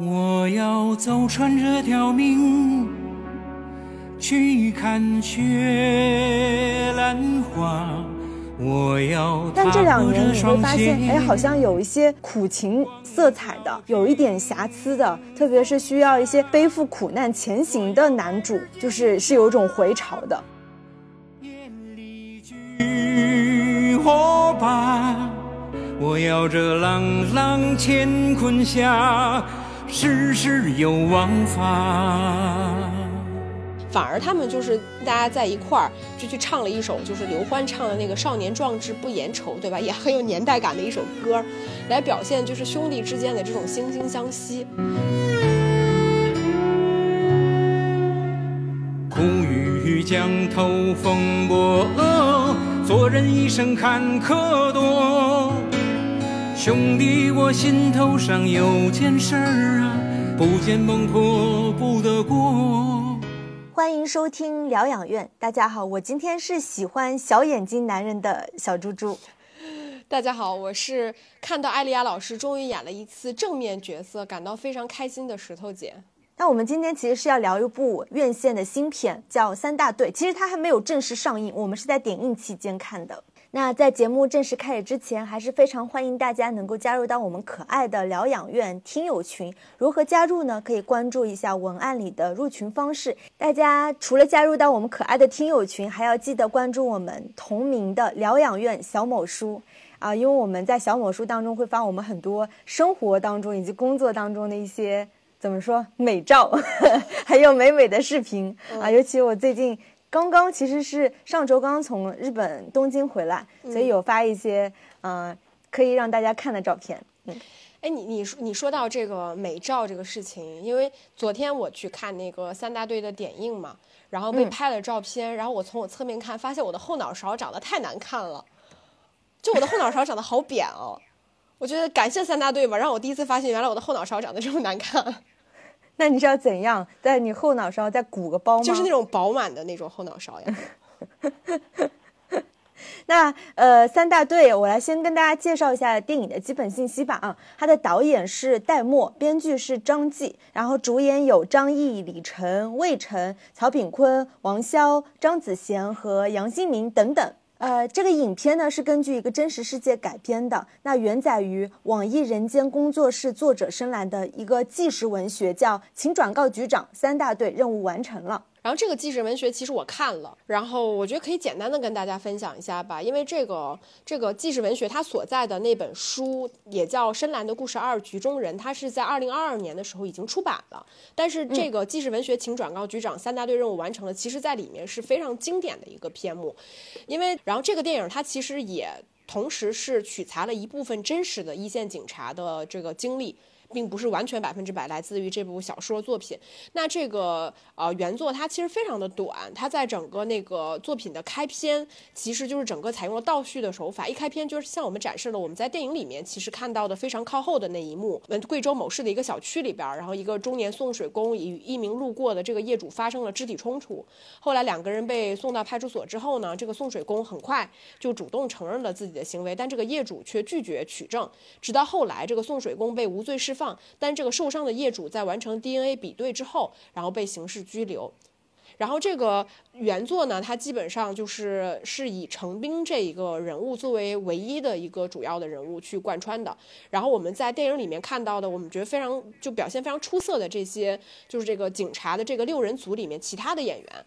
我要走穿这条命，去看雪兰花。我要但这两年你会发现，哎，好像像有一些苦情色彩的，有一点瑕疵的，特别是需要一些背负苦难前行的男主，就是是有一种回潮的。举火把，我要这朗朗乾坤下，世事有王法。反而他们就是大家在一块儿就去唱了一首，就是刘欢唱的那个“少年壮志不言愁”，对吧？也很有年代感的一首歌，来表现就是兄弟之间的这种惺惺相惜。苦雨江头风波恶，做人一生坎坷多。兄弟，我心头上有件事儿啊，不见孟婆不得过。欢迎收听疗养院。大家好，我今天是喜欢小眼睛男人的小猪猪。大家好，我是看到艾丽亚老师终于演了一次正面角色，感到非常开心的石头姐。那我们今天其实是要聊一部院线的新片，叫《三大队》。其实它还没有正式上映，我们是在点映期间看的。那在节目正式开始之前，还是非常欢迎大家能够加入到我们可爱的疗养院听友群。如何加入呢？可以关注一下文案里的入群方式。大家除了加入到我们可爱的听友群，还要记得关注我们同名的疗养院小某书啊，因为我们在小某书当中会发我们很多生活当中以及工作当中的一些怎么说美照，还有美美的视频啊。尤其我最近。刚刚其实是上周刚刚从日本东京回来，所以有发一些嗯可以让大家看的照片。嗯，哎，你你说你说到这个美照这个事情，因为昨天我去看那个三大队的点映嘛，然后被拍了照片，然后我从我侧面看，发现我的后脑勺长得太难看了，就我的后脑勺长得好扁哦。我觉得感谢三大队吧，让我第一次发现原来我的后脑勺长得这么难看。那你是要怎样在你后脑勺再鼓个包吗？就是那种饱满的那种后脑勺呀。那呃，三大队，我来先跟大家介绍一下电影的基本信息吧啊。它的导演是戴墨，编剧是张继，然后主演有张译、李晨、魏晨、曹炳坤、王骁、张子贤和杨新民等等。呃，这个影片呢是根据一个真实世界改编的，那原载于网易人间工作室作者深蓝的一个纪实文学，叫《请转告局长，三大队任务完成了》。然后这个纪实文学其实我看了，然后我觉得可以简单的跟大家分享一下吧，因为这个这个纪实文学它所在的那本书也叫《深蓝的故事二局中人》，它是在二零二二年的时候已经出版了。但是这个纪实文学，请转告局长，三大队任务完成了，其实在里面是非常经典的一个篇目，因为然后这个电影它其实也同时是取材了一部分真实的一线警察的这个经历。并不是完全百分之百来自于这部小说作品。那这个呃原作它其实非常的短，它在整个那个作品的开篇，其实就是整个采用了倒叙的手法。一开篇就是向我们展示了我们在电影里面其实看到的非常靠后的那一幕：，嗯，贵州某市的一个小区里边，然后一个中年送水工与一名路过的这个业主发生了肢体冲突。后来两个人被送到派出所之后呢，这个送水工很快就主动承认了自己的行为，但这个业主却拒绝取证。直到后来，这个送水工被无罪释。放，但这个受伤的业主在完成 DNA 比对之后，然后被刑事拘留。然后这个原作呢，它基本上就是是以程兵这一个人物作为唯一的一个主要的人物去贯穿的。然后我们在电影里面看到的，我们觉得非常就表现非常出色的这些，就是这个警察的这个六人组里面，其他的演员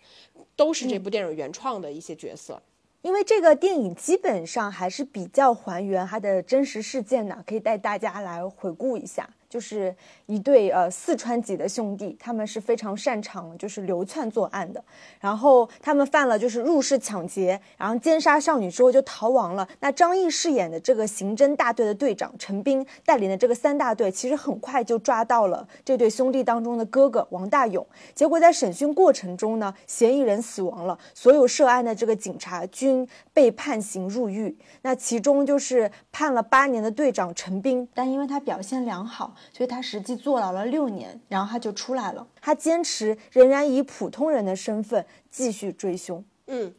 都是这部电影原创的一些角色。因为这个电影基本上还是比较还原它的真实事件的，可以带大家来回顾一下。就是一对呃四川籍的兄弟，他们是非常擅长就是流窜作案的。然后他们犯了就是入室抢劫，然后奸杀少女之后就逃亡了。那张译饰演的这个刑侦大队的队长陈斌带领的这个三大队，其实很快就抓到了这对兄弟当中的哥哥王大勇。结果在审讯过程中呢，嫌疑人死亡了，所有涉案的这个警察均被判刑入狱。那其中就是判了八年的队长陈斌，但因为他表现良好。所以他实际坐牢了六年，然后他就出来了。他坚持仍然以普通人的身份继续追凶。嗯，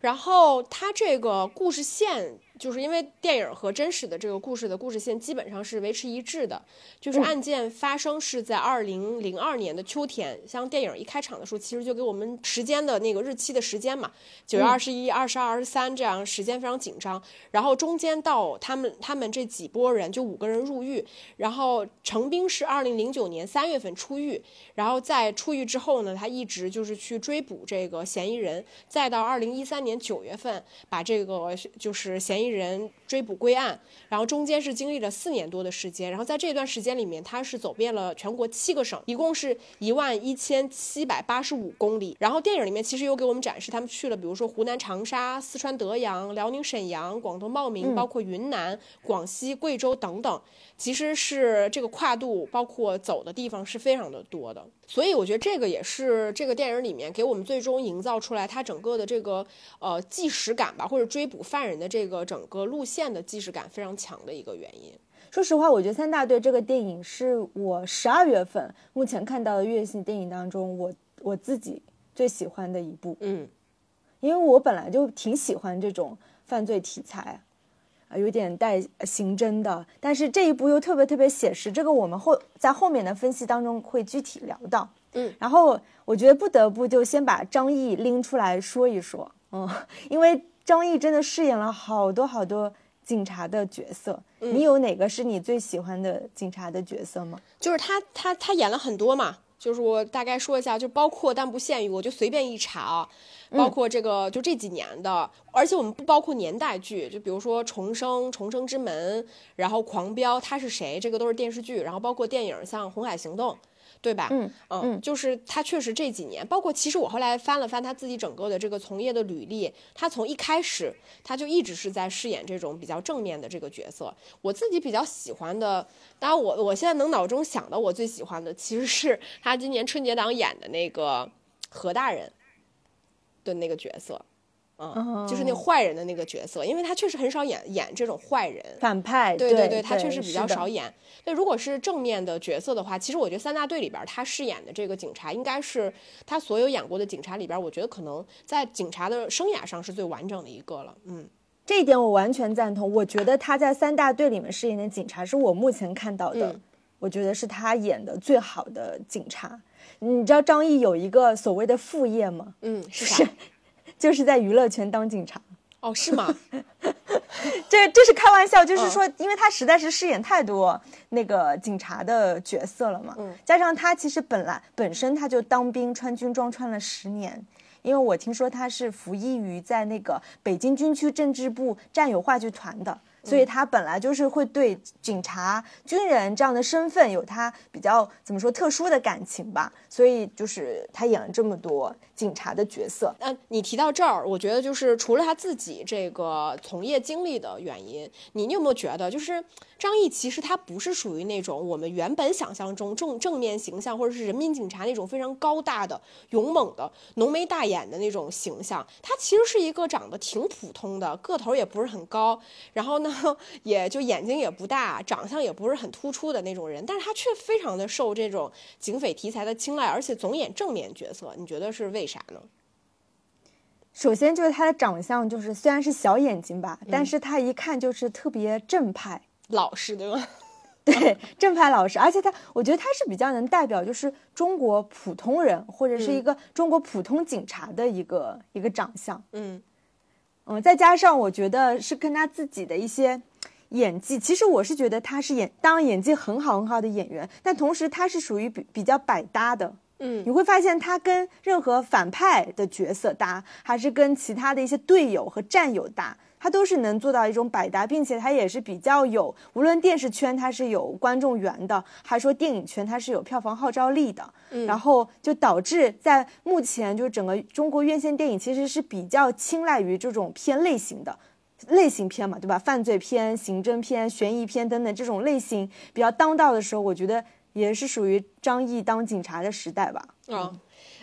然后他这个故事线就是因为电影和真实的这个故事的故事线基本上是维持一致的，就是案件发生是在二零零二年的秋天，像电影一开场的时候，其实就给我们时间的那个日期的时间嘛，九月二十一、二十二、二十三这样时间非常紧张，然后中间到他们他们这几波人就五个人入狱，然后程兵是二零零九年三月份出狱，然后在出狱之后呢，他一直就是去追捕这个嫌疑人，再到二零一三年九月份把这个就是嫌疑。人追捕归案，然后中间是经历了四年多的时间，然后在这段时间里面，他是走遍了全国七个省，一共是一万一千七百八十五公里。然后电影里面其实又给我们展示他们去了，比如说湖南长沙、四川德阳、辽宁沈阳、广东茂名，包括云南、广西、贵州等等。其实是这个跨度，包括走的地方是非常的多的，所以我觉得这个也是这个电影里面给我们最终营造出来它整个的这个呃纪实感吧，或者追捕犯人的这个整个路线的既视感非常强的一个原因。说实话，我觉得《三大队》这个电影是我十二月份目前看到的月系电影当中，我我自己最喜欢的一部。嗯，因为我本来就挺喜欢这种犯罪题材。啊，有点带刑侦的，但是这一部又特别特别写实，这个我们后在后面的分析当中会具体聊到。嗯，然后我觉得不得不就先把张译拎出来说一说，嗯，因为张译真的饰演了好多好多警察的角色，你有哪个是你最喜欢的警察的角色吗？就是他，他，他演了很多嘛。就是我大概说一下，就包括但不限于，我就随便一查啊，包括这个就这几年的，而且我们不包括年代剧，就比如说《重生》《重生之门》，然后《狂飙》，他是谁？这个都是电视剧，然后包括电影，像《红海行动》。对吧？嗯嗯，就是他确实这几年，包括其实我后来翻了翻他自己整个的这个从业的履历，他从一开始他就一直是在饰演这种比较正面的这个角色。我自己比较喜欢的，当然我我现在能脑中想到我最喜欢的，其实是他今年春节档演的那个何大人的那个角色。嗯，就是那坏人的那个角色，因为他确实很少演演这种坏人反派，对对对，他确实比较少演。那如果是正面的角色的话，其实我觉得三大队里边他饰演的这个警察，应该是他所有演过的警察里边，我觉得可能在警察的生涯上是最完整的一个了。嗯，这一点我完全赞同。我觉得他在三大队里面饰演的警察，是我目前看到的，我觉得是他演的最好的警察。你知道张译有一个所谓的副业吗？嗯，是啥？就是在娱乐圈当警察哦，是吗？这这是开玩笑，就是说，因为他实在是饰演太多那个警察的角色了嘛，嗯，加上他其实本来本身他就当兵穿军装穿了十年，因为我听说他是服役于在那个北京军区政治部战友话剧团的。所以他本来就是会对警察、军人这样的身份有他比较怎么说特殊的感情吧。所以就是他演了这么多警察的角色。嗯，你提到这儿，我觉得就是除了他自己这个从业经历的原因，你你有没有觉得就是张译其实他不是属于那种我们原本想象中正正面形象或者是人民警察那种非常高大的、勇猛的、浓眉大眼的那种形象？他其实是一个长得挺普通的，个头也不是很高，然后呢。也就眼睛也不大，长相也不是很突出的那种人，但是他却非常的受这种警匪题材的青睐，而且总演正面角色。你觉得是为啥呢？首先就是他的长相，就是虽然是小眼睛吧，但是他一看就是特别正派、老实，对吗？对，正派老实，而且他，我觉得他是比较能代表就是中国普通人或者是一个中国普通警察的一个一个长相。嗯。嗯，再加上我觉得是跟他自己的一些演技，其实我是觉得他是演，当演技很好很好的演员，但同时他是属于比比较百搭的。嗯，你会发现他跟任何反派的角色搭，还是跟其他的一些队友和战友搭。他都是能做到一种百搭，并且他也是比较有，无论电视圈他是有观众缘的，还说电影圈他是有票房号召力的，嗯，然后就导致在目前就整个中国院线电影其实是比较青睐于这种偏类型的类型片嘛，对吧？犯罪片、刑侦片、悬疑片等等这种类型比较当道的时候，我觉得也是属于张译当警察的时代吧。啊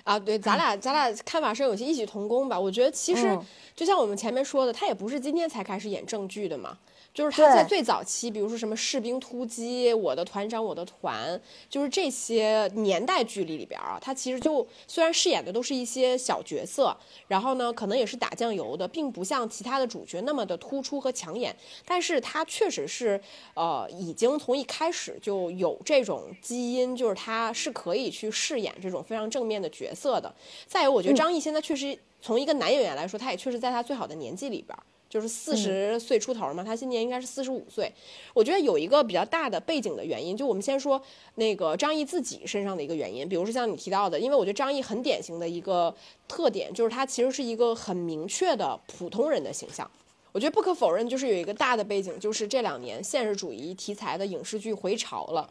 啊，对，咱俩咱俩看法是有些异曲同工吧？我觉得其实。就像我们前面说的，他也不是今天才开始演正剧的嘛。就是他在最早期，比如说什么士兵突击、我的团长、我的团，就是这些年代剧里里边啊，他其实就虽然饰演的都是一些小角色，然后呢，可能也是打酱油的，并不像其他的主角那么的突出和抢眼，但是他确实是呃，已经从一开始就有这种基因，就是他是可以去饰演这种非常正面的角色的。再有，我觉得张译现在确实从一个男演员来说，他也确实在他最好的年纪里边儿。就是四十岁出头嘛，他今年应该是四十五岁。我觉得有一个比较大的背景的原因，就我们先说那个张译自己身上的一个原因，比如说像你提到的，因为我觉得张译很典型的一个特点，就是他其实是一个很明确的普通人的形象。我觉得不可否认，就是有一个大的背景，就是这两年现实主义题材的影视剧回潮了。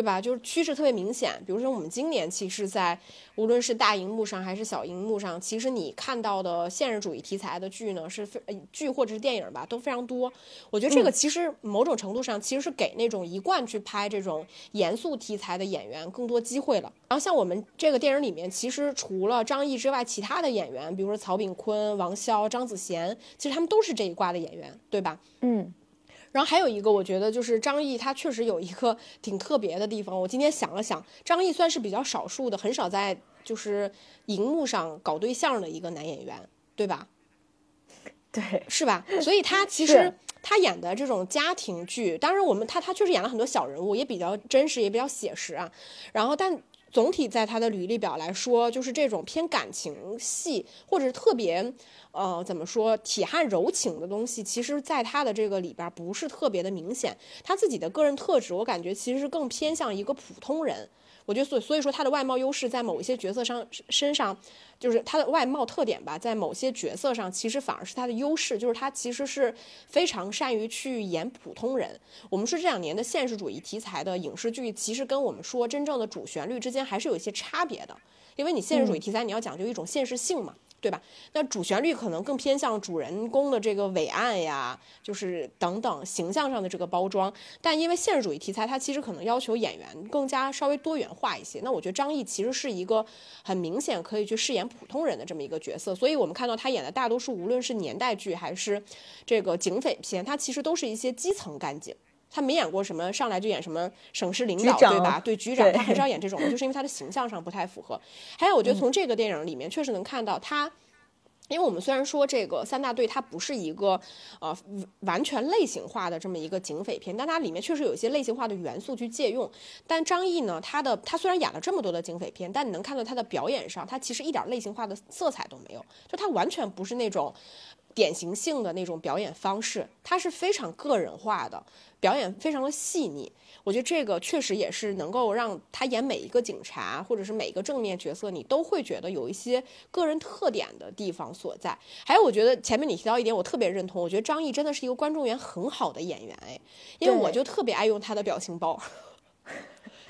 对吧？就是趋势特别明显。比如说，我们今年其实，在无论是大荧幕上还是小荧幕上，其实你看到的现实主义题材的剧呢，是非呃剧或者是电影吧，都非常多。我觉得这个其实某种程度上其实是给那种一贯去拍这种严肃题材的演员更多机会了。然后像我们这个电影里面，其实除了张译之外，其他的演员，比如说曹炳坤、王骁、张子贤，其实他们都是这一挂的演员，对吧？嗯，然后还有一个，我觉得就是张译，他确实有一个挺特别的地方。我今天想了想，张译算是比较少数的，很少在就是荧幕上搞对象的一个男演员，对吧？对，是吧？所以他其实他演的这种家庭剧，当然我们他他确实演了很多小人物，也比较真实，也比较写实啊。然后但。总体在他的履历表来说，就是这种偏感情戏，或者是特别，呃，怎么说体汉柔情的东西，其实在他的这个里边不是特别的明显。他自己的个人特质，我感觉其实是更偏向一个普通人。我觉得所所以说他的外貌优势在某一些角色上身上，就是他的外貌特点吧，在某些角色上其实反而是他的优势，就是他其实是非常善于去演普通人。我们说这两年的现实主义题材的影视剧，其实跟我们说真正的主旋律之间还是有一些差别的，因为你现实主义题材你要讲究一种现实性嘛。对吧？那主旋律可能更偏向主人公的这个伟岸呀，就是等等形象上的这个包装。但因为现实主义题材，它其实可能要求演员更加稍微多元化一些。那我觉得张译其实是一个很明显可以去饰演普通人的这么一个角色。所以我们看到他演的大多数，无论是年代剧还是这个警匪片，他其实都是一些基层干警。他没演过什么上来就演什么省市领导，对吧？对局长，他很少 演这种，就是因为他的形象上不太符合。还有，我觉得从这个电影里面确实能看到他。因为我们虽然说这个三大队它不是一个呃完全类型化的这么一个警匪片，但它里面确实有一些类型化的元素去借用。但张译呢，他的他虽然演了这么多的警匪片，但你能看到他的表演上，他其实一点类型化的色彩都没有，就他完全不是那种典型性的那种表演方式，他是非常个人化的表演，非常的细腻。我觉得这个确实也是能够让他演每一个警察，或者是每一个正面角色，你都会觉得有一些个人特点的地方所在。还有，我觉得前面你提到一点，我特别认同，我觉得张译真的是一个观众缘很好的演员，哎，因为我就特别爱用他的表情包。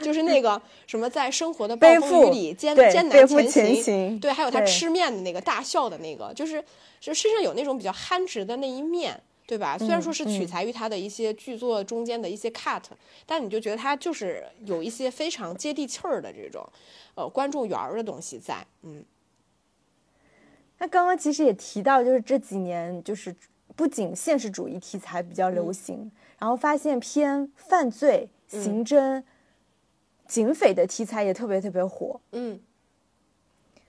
就是那个什么，在生活的暴风雨里艰艰难前前行对，还有他吃面的那个大笑的那个，就是就身上有那种比较憨直的那一面，对吧？虽然说是取嗯。材于他的一些剧作中间的一些 cut，、但你就觉得他就是有一些非常接地气儿的这种，呃，观众缘儿的东西在，嗯。那刚刚其实也提到，就是这几年就是不仅现实主义题材比较嗯。流行，然后发现偏犯罪、刑侦、警匪的题材也特别特别火。嗯。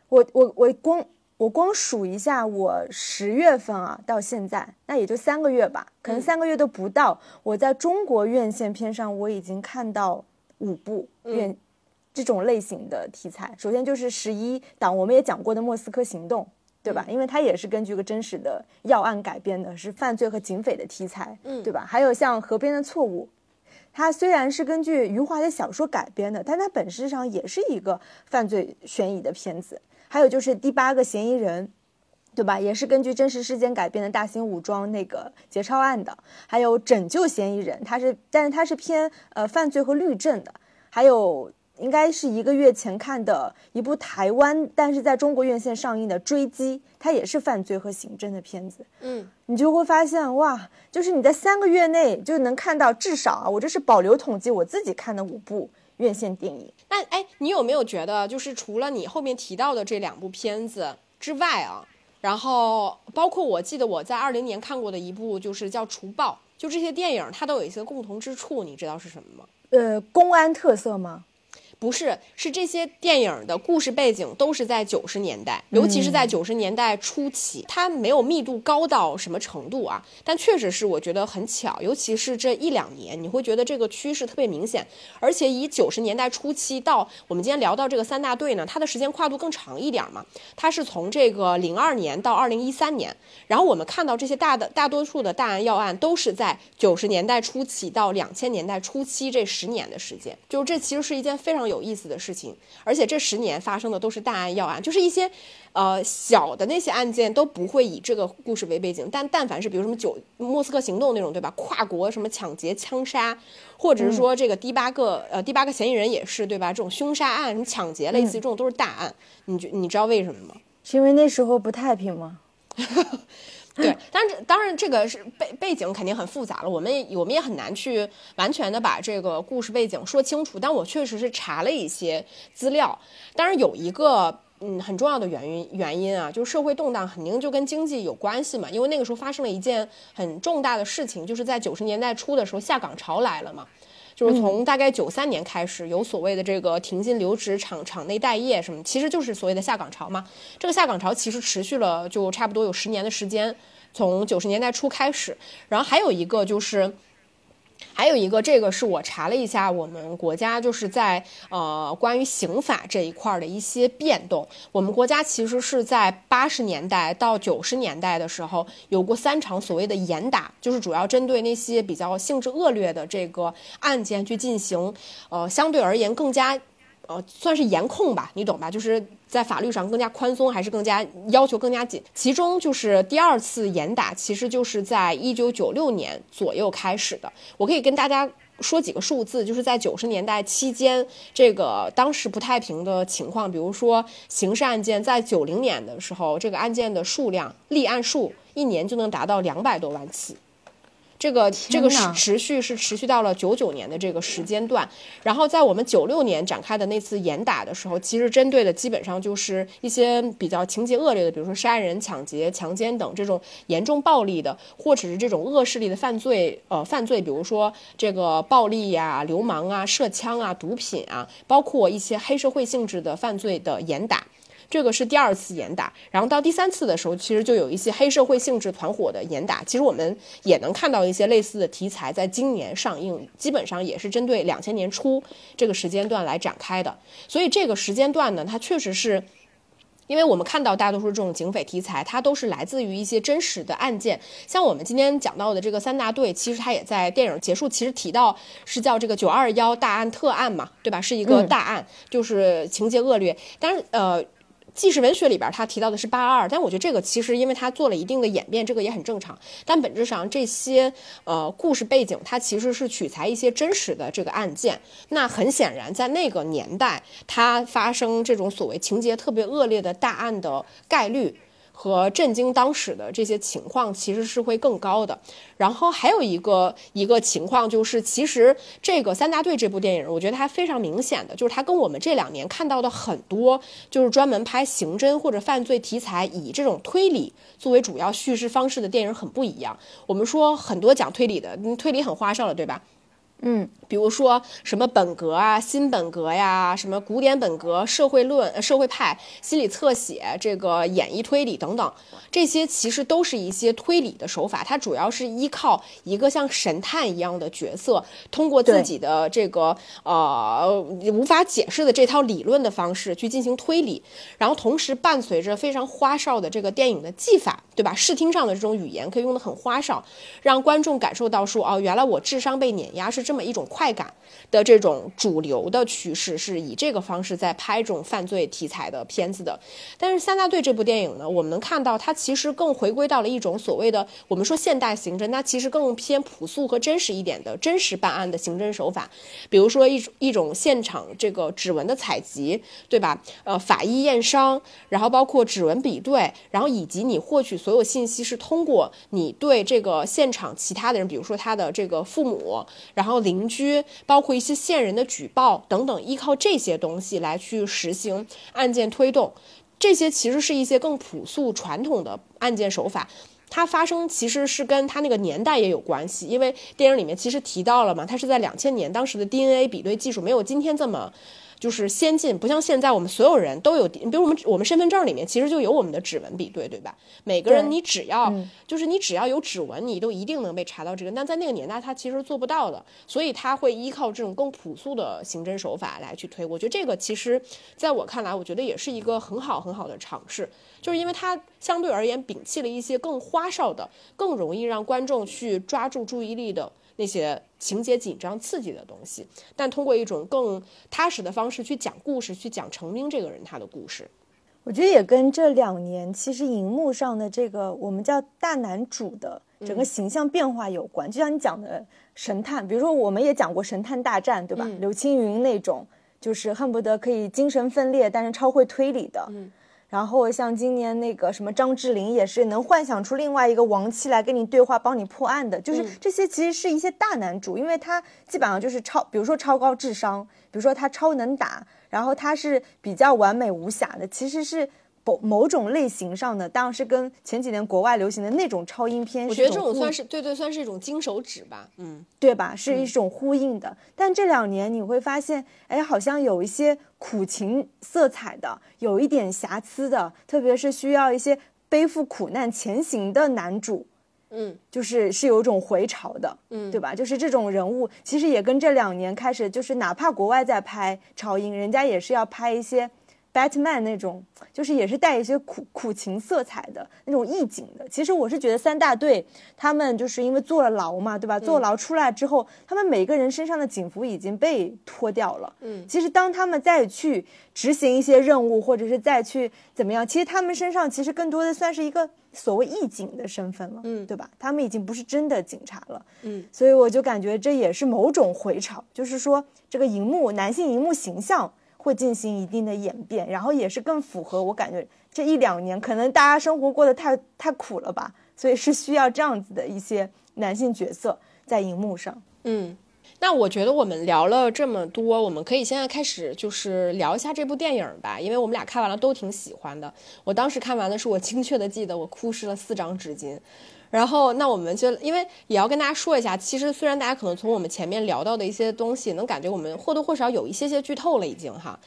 我我我光我光数一下，我十月份啊到现在，那也就三个月吧，可能嗯三个月都不到。我在中国院线片上，我已经看到五部嗯院、这种类型的题材。首先就是十一档，我们也讲过的《莫斯科行动》，对嗯吧？因为它也是根据一个真实的要案改编的，是犯罪和警匪的题材，嗯对吧？还有像《河边的错误》。它虽然是根据余华的小说改编的，但它本质上也是一个犯罪悬疑的片子。还有就是第八个嫌疑人，对吧？也是根据真实事件改编的大型武装那个劫钞案的。还有拯救嫌疑人，他是，但是他是偏呃犯罪和律政的。还有应该是一个月前看的一部台湾，但是在中国院线上映的《追击》，它也是犯罪和刑侦的片子。嗯，你就会发现哇，就是你在三个月内就能看到至少啊，我这是保留统计我自己看的五部院线电影。那哎，你有没有觉得，就是除了你后面提到的这两部片子之外啊，然后包括我记得我在二零年看过的一部，就是叫《除暴》，就这些电影它都有一些共同之处，你知道是什么吗？呃，公安特色吗？不是，是这些电影的故事背景都是在九十年代，尤其是在九十年代初期，它没有密度高到什么程度啊，但确实是我觉得很巧，尤其是这一两年，你会觉得这个趋势特别明显，而且以九十年代初期到我们今天聊到这个三大队呢，它的时间跨度更长一点嘛，它是从这个零二年到二零一三年，然后我们看到这些大的大多数的大案要案都是在九十年代初期到两千年代初期这十年的时间，就这其实是一件非常。有意思的事情，而且这十年发生的都是大案要案，就是一些，呃，小的那些案件都不会以这个故事为背景，但但凡是比如什么九莫斯科行动那种，对吧？跨国什么抢劫、枪杀，或者是说这个第八个呃第八个嫌疑人也是，对吧？这种凶杀案、什么抢劫类似这种都是大案，你觉你知道为什么吗？是因为那时候不太平吗？对，但是当然这个是背背景肯定很复杂了，我们我们也很难去完全的把这个故事背景说清楚。但我确实是查了一些资料，当然有一个嗯很重要的原因原因啊，就是社会动荡肯定就跟经济有关系嘛，因为那个时候发生了一件很重大的事情，就是在九十年代初的时候下岗潮来了嘛。就是从大概九三年开始，有所谓的这个停薪留职、厂厂内待业什么，其实就是所谓的下岗潮嘛。这个下岗潮其实持续了就差不多有十年的时间，从九十年代初开始。然后还有一个就是。还有一个，这个是我查了一下，我们国家就是在呃关于刑法这一块的一些变动。我们国家其实是在八十年代到九十年代的时候，有过三场所谓的严打，就是主要针对那些比较性质恶劣的这个案件去进行，呃，相对而言更加。呃，算是严控吧，你懂吧？就是在法律上更加宽松，还是更加要求更加紧？其中就是第二次严打，其实就是在一九九六年左右开始的。我可以跟大家说几个数字，就是在九十年代期间，这个当时不太平的情况，比如说刑事案件，在九零年的时候，这个案件的数量立案数一年就能达到两百多万起。这个这个是持续是持续到了九九年的这个时间段，然后在我们九六年展开的那次严打的时候，其实针对的基本上就是一些比较情节恶劣的，比如说杀人、抢劫、强奸等这种严重暴力的，或者是这种恶势力的犯罪，呃，犯罪，比如说这个暴力呀、流氓啊、涉枪啊、毒品啊，包括一些黑社会性质的犯罪的严打。这个是第二次严打，然后到第三次的时候，其实就有一些黑社会性质团伙的严打。其实我们也能看到一些类似的题材在今年上映，基本上也是针对两千年初这个时间段来展开的。所以这个时间段呢，它确实是，因为我们看到大多数这种警匪题材，它都是来自于一些真实的案件。像我们今天讲到的这个三大队，其实它也在电影结束，其实提到是叫这个九二幺大案特案嘛，对吧？是一个大案，就是情节恶劣，但是呃。纪实文学里边，他提到的是八二，但我觉得这个其实因为它做了一定的演变，这个也很正常。但本质上这些呃故事背景，它其实是取材一些真实的这个案件。那很显然，在那个年代，它发生这种所谓情节特别恶劣的大案的概率。和震惊当时的这些情况其实是会更高的。然后还有一个一个情况就是，其实这个三大队这部电影，我觉得它非常明显的就是它跟我们这两年看到的很多就是专门拍刑侦或者犯罪题材，以这种推理作为主要叙事方式的电影很不一样。我们说很多讲推理的，推理很花哨了，对吧？嗯，比如说什么本格啊、新本格呀、什么古典本格、社会论、社会派、心理侧写、这个演绎推理等等，这些其实都是一些推理的手法。它主要是依靠一个像神探一样的角色，通过自己的这个呃无法解释的这套理论的方式去进行推理，然后同时伴随着非常花哨的这个电影的技法，对吧？视听上的这种语言可以用的很花哨，让观众感受到说哦，原来我智商被碾压是。这这么一种快感的这种主流的趋势，是以这个方式在拍这种犯罪题材的片子的。但是《三大队》这部电影呢，我们能看到它其实更回归到了一种所谓的我们说现代刑侦，那其实更偏朴素和真实一点的真实办案的刑侦手法。比如说一一种现场这个指纹的采集，对吧？呃，法医验伤，然后包括指纹比对，然后以及你获取所有信息是通过你对这个现场其他的人，比如说他的这个父母，然后。邻居，包括一些线人的举报等等，依靠这些东西来去实行案件推动，这些其实是一些更朴素传统的案件手法。它发生其实是跟它那个年代也有关系，因为电影里面其实提到了嘛，它是在两千年，当时的 DNA 比对技术没有今天这么。就是先进，不像现在我们所有人都有，比如我们我们身份证里面其实就有我们的指纹比对，对吧？每个人你只要就是你只要有指纹，你都一定能被查到这个。但在那个年代，他其实做不到的，所以他会依靠这种更朴素的刑侦手法来去推。我觉得这个其实在我看来，我觉得也是一个很好很好的尝试，就是因为它相对而言摒弃了一些更花哨的、更容易让观众去抓住注意力的。那些情节紧张刺激的东西，但通过一种更踏实的方式去讲故事，去讲程兵这个人他的故事，我觉得也跟这两年其实荧幕上的这个我们叫大男主的整个形象变化有关。就像你讲的神探，比如说我们也讲过神探大战，对吧？刘青云那种就是恨不得可以精神分裂，但是超会推理的。然后像今年那个什么张智霖也是能幻想出另外一个王妻来跟你对话，帮你破案的，就是这些其实是一些大男主，因为他基本上就是超，比如说超高智商，比如说他超能打，然后他是比较完美无瑕的，其实是。某某种类型上的，当然是跟前几年国外流行的那种超英片，我觉得这种算是对对，算是一种金手指吧，嗯，对吧？是一种呼应的。但这两年你会发现，哎，好像有一些苦情色彩的，有一点瑕疵的，特别是需要一些背负苦难前行的男主，嗯，就是是有一种回潮的，嗯，对吧？就是这种人物，其实也跟这两年开始，就是哪怕国外在拍超英，人家也是要拍一些。Batman 那种就是也是带一些苦苦情色彩的那种意境的。其实我是觉得三大队他们就是因为坐了牢嘛，对吧？坐牢出来之后，他们每个人身上的警服已经被脱掉了。嗯，其实当他们再去执行一些任务，或者是再去怎么样，其实他们身上其实更多的算是一个所谓义警的身份了。嗯，对吧？他们已经不是真的警察了。嗯，所以我就感觉这也是某种回潮，就是说这个荧幕男性荧幕形象。会进行一定的演变，然后也是更符合我感觉这一两年可能大家生活过得太太苦了吧，所以是需要这样子的一些男性角色在荧幕上。嗯，那我觉得我们聊了这么多，我们可以现在开始就是聊一下这部电影吧，因为我们俩看完了都挺喜欢的。我当时看完的是我 精确的记得我哭湿了四张纸巾。然后，那我们就因为也要跟大家说一下，其实虽然大家可能从我们前面聊到的一些东西，能感觉我们或多或少有一些些剧透了已经哈，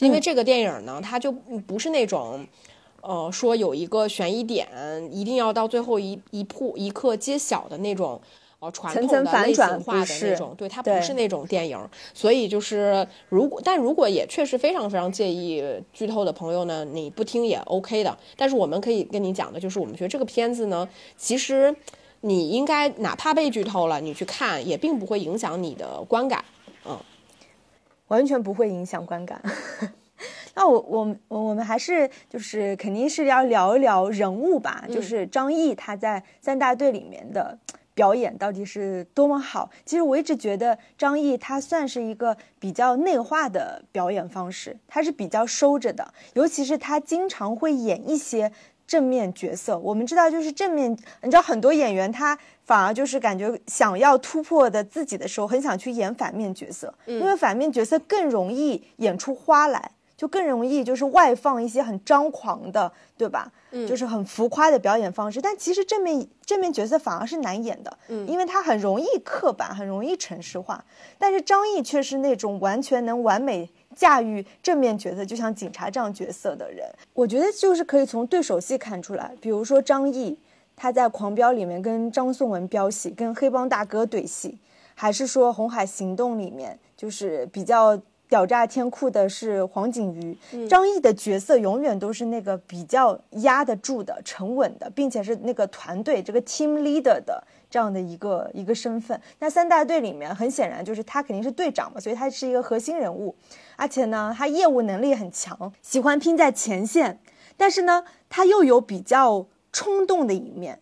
因为这个电影呢，它就不是那种，呃，说有一个悬疑点一定要到最后一一铺一刻揭晓的那种。哦，传统的类型化的那种，对它不是那种电影，所以就是如果，但如果也确实非常非常介意剧透的朋友呢，你不听也 OK 的。但是我们可以跟你讲的就是，我们觉得这个片子呢，其实你应该哪怕被剧透了，你去看也并不会影响你的观感，嗯，完全不会影响观感。那我我我们还是就是肯定是要聊一聊人物吧，就是张译他在三大队里面的。表演到底是多么好？其实我一直觉得张译他算是一个比较内化的表演方式，他是比较收着的。尤其是他经常会演一些正面角色。我们知道，就是正面，你知道很多演员他反而就是感觉想要突破的自己的时候，很想去演反面角色，因为反面角色更容易演出花来。就更容易就是外放一些很张狂的，对吧？嗯，就是很浮夸的表演方式。但其实正面正面角色反而是难演的，嗯，因为他很容易刻板，很容易程式化。但是张译却是那种完全能完美驾驭正面角色，就像警察这样角色的人。我觉得就是可以从对手戏看出来，比如说张译他在《狂飙》里面跟张颂文飙戏，跟黑帮大哥对戏，还是说《红海行动》里面就是比较。屌炸天酷的是黄景瑜，张译的角色永远都是那个比较压得住的、沉稳的，并且是那个团队这个 team leader 的这样的一个一个身份。那三大队里面，很显然就是他肯定是队长嘛，所以他是一个核心人物，而且呢，他业务能力很强，喜欢拼在前线，但是呢，他又有比较冲动的一面。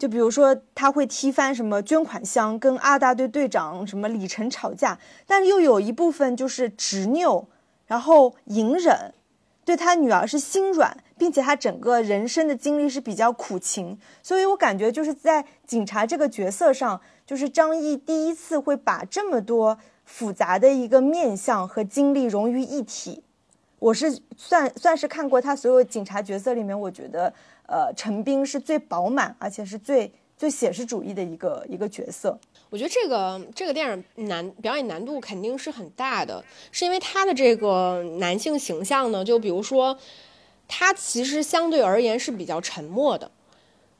就比如说，他会踢翻什么捐款箱，跟二大队队长什么李晨吵架，但又有一部分就是执拗，然后隐忍，对他女儿是心软，并且他整个人生的经历是比较苦情，所以我感觉就是在警察这个角色上，就是张译第一次会把这么多复杂的一个面相和经历融于一体。我是算算是看过他所有警察角色里面，我觉得。呃陈冰是最饱满，而且是最最写实主义的一个一个角色。我觉得这个这个电影难表演难度肯定是很大的，是因为他的这个男性形象呢，就比如说，他其实相对而言是比较沉默的，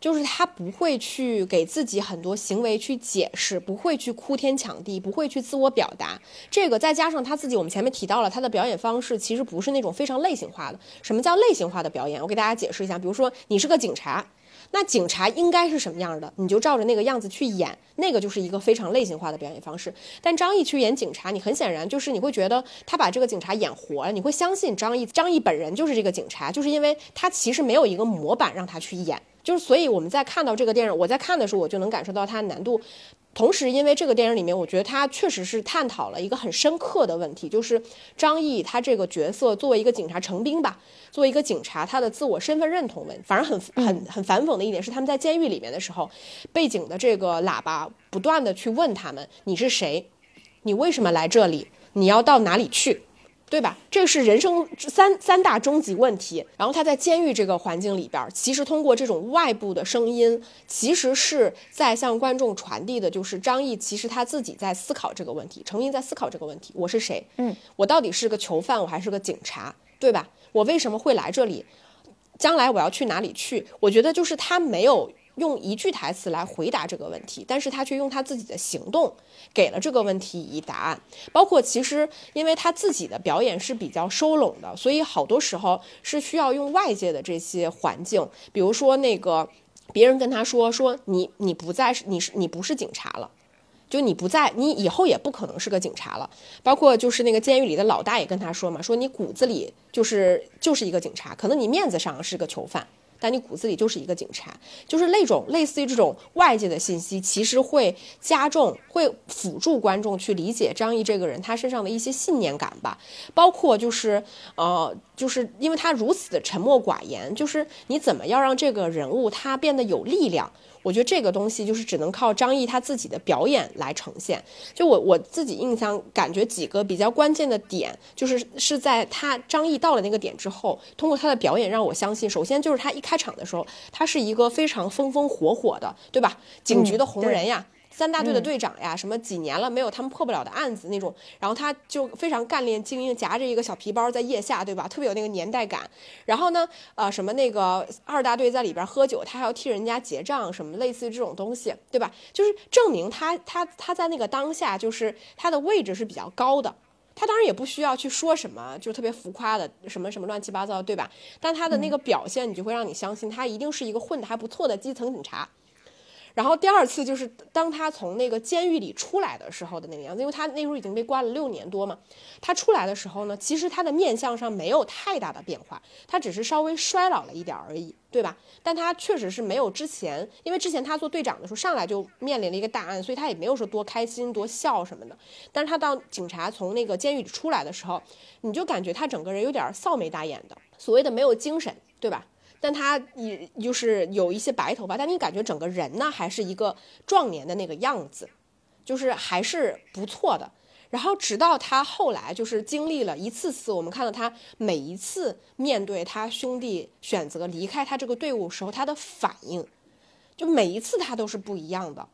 就是他不会去给自己很多行为去解释，不会去哭天抢地，不会去自我表达。这个再加上他自己，我们前面提到了他的表演方式其实不是那种非常类型化的。什么叫类型化的表演？我给大家解释一下，比如说你是个警察。那警察应该是什么样的，你就照着那个样子去演，那个就是一个非常类型化的表演方式。但张译去演警察，你很显然就是你会觉得他把这个警察演活了，你会相信张译，张译本人就是这个警察，就是因为他其实没有一个模板让他去演，就是所以我们在看到这个电影，我在看的时候我就能感受到它难度。同时，因为这个电影里面，我觉得他确实是探讨了一个很深刻的问题，就是张译他这个角色作为一个警察成兵吧，作为一个警察，他的自我身份认同问题。反正很很很反讽的一点是，他们在监狱里面的时候，背景的这个喇叭不断的去问他们：“你是谁？你为什么来这里？你要到哪里去？”对吧？这是人生三三大终极问题。然后他在监狱这个环境里边，其实通过这种外部的声音，其实是在向观众传递的，就是张译其实他自己在思考这个问题，成名在思考这个问题：我是谁？嗯，我到底是个囚犯，我还是个警察？对吧？我为什么会来这里？将来我要去哪里去？我觉得就是他没有。用一句台词来回答这个问题，但是他却用他自己的行动给了这个问题以答案。包括其实，因为他自己的表演是比较收拢的，所以好多时候是需要用外界的这些环境，比如说那个别人跟他说说你你不再是你是你不是警察了，就你不在你以后也不可能是个警察了。包括就是那个监狱里的老大也跟他说嘛，说你骨子里就是就是一个警察，可能你面子上是个囚犯。但你骨子里就是一个警察，就是那种类似于这种外界的信息，其实会加重、会辅助观众去理解张译这个人他身上的一些信念感吧。包括就是呃，就是因为他如此的沉默寡言，就是你怎么要让这个人物他变得有力量？我觉得这个东西就是只能靠张译他自己的表演来呈现。就我我自己印象感觉几个比较关键的点，就是是在他张译到了那个点之后，通过他的表演让我相信，首先就是他一开场的时候，他是一个非常风风火火的，对吧？警局的红人呀。三大队的队长呀，什么几年了没有他们破不了的案子那种，然后他就非常干练精英，夹着一个小皮包在腋下，对吧？特别有那个年代感。然后呢，呃，什么那个二大队在里边喝酒，他还要替人家结账，什么类似于这种东西，对吧？就是证明他他他在那个当下，就是他的位置是比较高的。他当然也不需要去说什么，就特别浮夸的什么什么乱七八糟，对吧？但他的那个表现，你就会让你相信他一定是一个混得还不错的基层警察。然后第二次就是当他从那个监狱里出来的时候的那个样子，因为他那时候已经被关了六年多嘛。他出来的时候呢，其实他的面相上没有太大的变化，他只是稍微衰老了一点而已，对吧？但他确实是没有之前，因为之前他做队长的时候上来就面临了一个大案，所以他也没有说多开心、多笑什么的。但是他到警察从那个监狱里出来的时候，你就感觉他整个人有点臊眉大眼的，所谓的没有精神，对吧？但他也就是有一些白头发，但你感觉整个人呢还是一个壮年的那个样子，就是还是不错的。然后直到他后来就是经历了一次次，我们看到他每一次面对他兄弟选择离开他这个队伍时候，他的反应，就每一次他都是不一样的。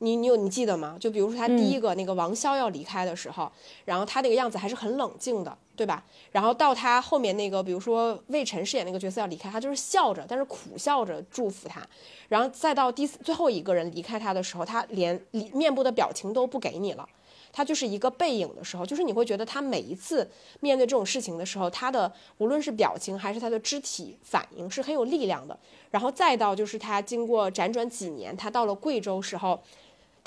你你有你记得吗？就比如说他第一个那个王潇要离开的时候，然后他那个样子还是很冷静的，对吧？然后到他后面那个，比如说魏晨饰演那个角色要离开，他就是笑着，但是苦笑着祝福他。然后再到第最后一个人离开他的时候，他连面部的表情都不给你了，他就是一个背影的时候，就是你会觉得他每一次面对这种事情的时候，他的无论是表情还是他的肢体反应是很有力量的。然后再到就是他经过辗转几年，他到了贵州时候。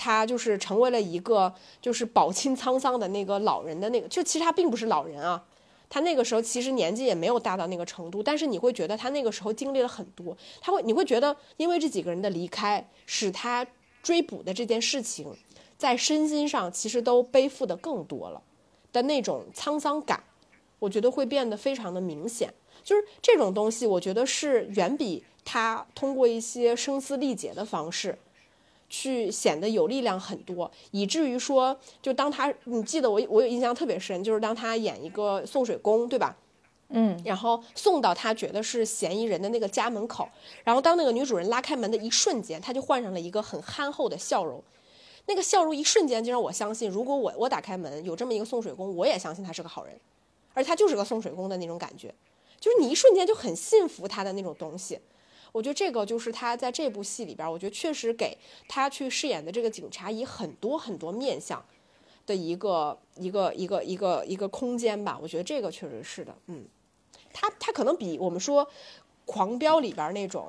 他就是成为了一个就是饱经沧桑的那个老人的那个，就其实他并不是老人啊，他那个时候其实年纪也没有大到那个程度，但是你会觉得他那个时候经历了很多，他会你会觉得因为这几个人的离开，使他追捕的这件事情，在身心上其实都背负的更多了的那种沧桑感，我觉得会变得非常的明显，就是这种东西，我觉得是远比他通过一些声嘶力竭的方式。去显得有力量很多，以至于说，就当他，你记得我，我有印象特别深，就是当他演一个送水工，对吧？嗯，然后送到他觉得是嫌疑人的那个家门口，然后当那个女主人拉开门的一瞬间，他就换上了一个很憨厚的笑容，那个笑容一瞬间就让我相信，如果我我打开门有这么一个送水工，我也相信他是个好人，而他就是个送水工的那种感觉，就是你一瞬间就很信服他的那种东西。我觉得这个就是他在这部戏里边，我觉得确实给他去饰演的这个警察以很多很多面相的一个一个一个一个一个空间吧。我觉得这个确实是的，嗯，他他可能比我们说《狂飙》里边那种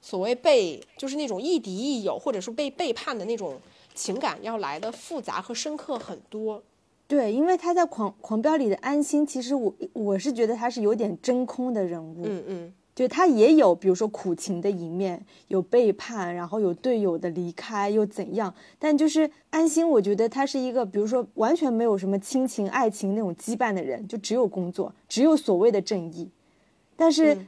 所谓被就是那种亦敌亦友，或者说被背叛的那种情感要来的复杂和深刻很多。对，因为他在狂狂飙里的安心，其实我我是觉得他是有点真空的人物，嗯嗯。就他也有，比如说苦情的一面，有背叛，然后有队友的离开又怎样？但就是安心，我觉得他是一个，比如说完全没有什么亲情、爱情那种羁绊的人，就只有工作，只有所谓的正义。但是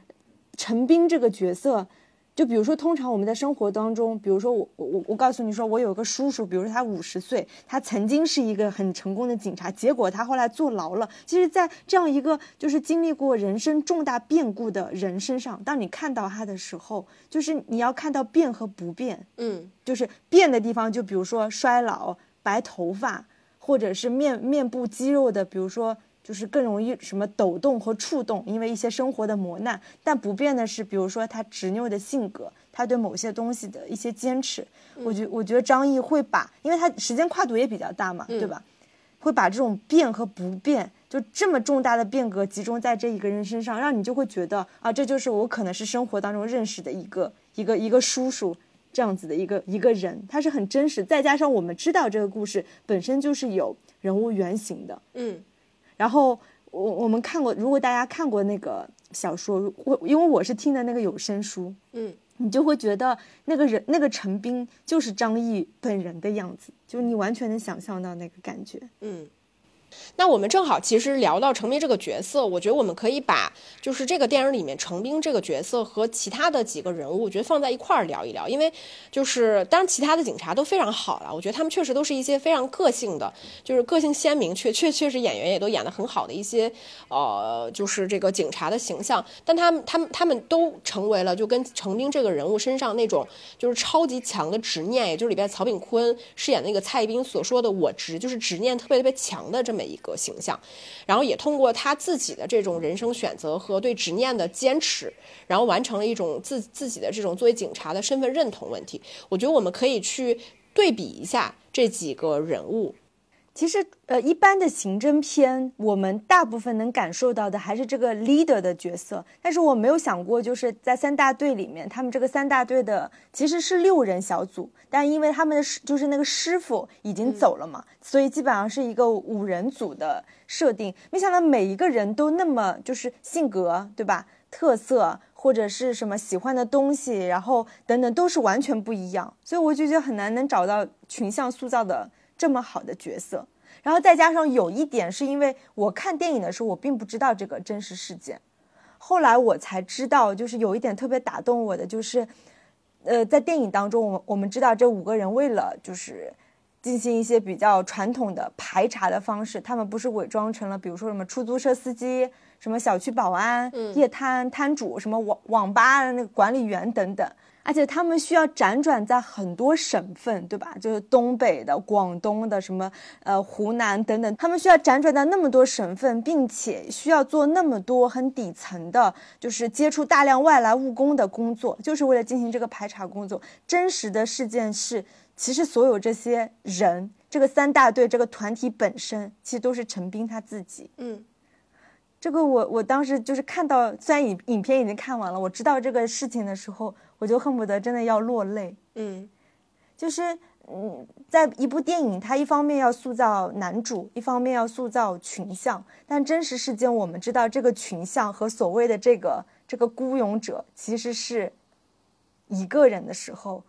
陈斌这个角色。就比如说，通常我们在生活当中，比如说我我我告诉你说，我有个叔叔，比如说他五十岁，他曾经是一个很成功的警察，结果他后来坐牢了。其实，在这样一个就是经历过人生重大变故的人身上，当你看到他的时候，就是你要看到变和不变，嗯，就是变的地方，就比如说衰老、白头发，或者是面面部肌肉的，比如说。就是更容易什么抖动和触动，因为一些生活的磨难。但不变的是，比如说他执拗的性格，他对某些东西的一些坚持。我觉我觉得张译会把，因为他时间跨度也比较大嘛，对吧？会把这种变和不变，就这么重大的变革集中在这一个人身上，让你就会觉得啊，这就是我可能是生活当中认识的一个一个一个叔叔这样子的一个一个人，他是很真实。再加上我们知道这个故事本身就是有人物原型的，嗯。然后我我们看过，如果大家看过那个小说，我因为我是听的那个有声书，嗯，你就会觉得那个人那个陈斌就是张译本人的样子，就你完全能想象到那个感觉，嗯。那我们正好其实聊到程斌这个角色，我觉得我们可以把就是这个电影里面程斌这个角色和其他的几个人物，我觉得放在一块儿聊一聊。因为就是当然其他的警察都非常好了，我觉得他们确实都是一些非常个性的，就是个性鲜明，确确确实演员也都演得很好的一些呃，就是这个警察的形象。但他们他们他们都成为了就跟程斌这个人物身上那种就是超级强的执念，也就是里边曹炳坤饰演那个蔡斌所说的我执，就是执念特别特别强的这么。一个形象，然后也通过他自己的这种人生选择和对执念的坚持，然后完成了一种自自己的这种作为警察的身份认同问题。我觉得我们可以去对比一下这几个人物。其实，呃，一般的刑侦片，我们大部分能感受到的还是这个 leader 的角色。但是我没有想过，就是在三大队里面，他们这个三大队的其实是六人小组，但因为他们的就是那个师傅已经走了嘛，所以基本上是一个五人组的设定。没想到每一个人都那么就是性格，对吧？特色或者是什么喜欢的东西，然后等等都是完全不一样，所以我就觉得很难能找到群像塑造的。这么好的角色，然后再加上有一点是因为我看电影的时候我并不知道这个真实事件，后来我才知道，就是有一点特别打动我的，就是，呃，在电影当中，我们我们知道这五个人为了就是进行一些比较传统的排查的方式，他们不是伪装成了比如说什么出租车司机、什么小区保安、夜摊摊主、什么网网吧的那个管理员等等。而且他们需要辗转在很多省份，对吧？就是东北的、广东的、什么呃湖南等等，他们需要辗转在那么多省份，并且需要做那么多很底层的，就是接触大量外来务工的工作，就是为了进行这个排查工作。真实的事件是，其实所有这些人，这个三大队这个团体本身，其实都是陈斌他自己。嗯。这个我我当时就是看到，虽然影影片已经看完了，我知道这个事情的时候，我就恨不得真的要落泪。嗯，就是嗯，在一部电影，它一方面要塑造男主，一方面要塑造群像，但真实事件我们知道，这个群像和所谓的这个这个孤勇者其实是一个人的时候，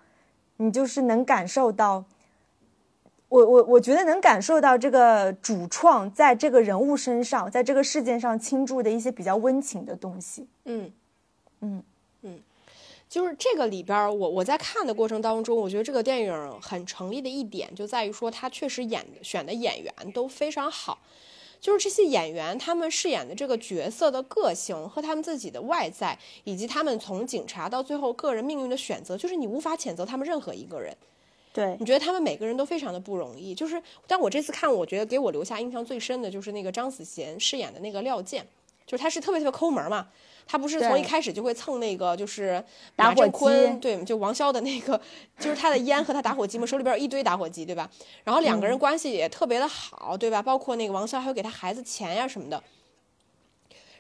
你就是能感受到。我我我觉得能感受到这个主创在这个人物身上，在这个事件上倾注的一些比较温情的东西。嗯，嗯嗯，就是这个里边，我我在看的过程当中，我觉得这个电影很成立的一点就在于说，他确实演选的演员都非常好。就是这些演员他们饰演的这个角色的个性和他们自己的外在，以及他们从警察到最后个人命运的选择，就是你无法谴责他们任何一个人。对你觉得他们每个人都非常的不容易，就是，但我这次看，我觉得给我留下印象最深的就是那个张子贤饰演的那个廖健，就是他是特别特别抠门嘛，他不是从一开始就会蹭那个就是打火坤，机对，就王骁的那个，就是他的烟和他打火机嘛，手里边有一堆打火机，对吧？然后两个人关系也特别的好，对吧？包括那个王骁还会给他孩子钱呀什么的。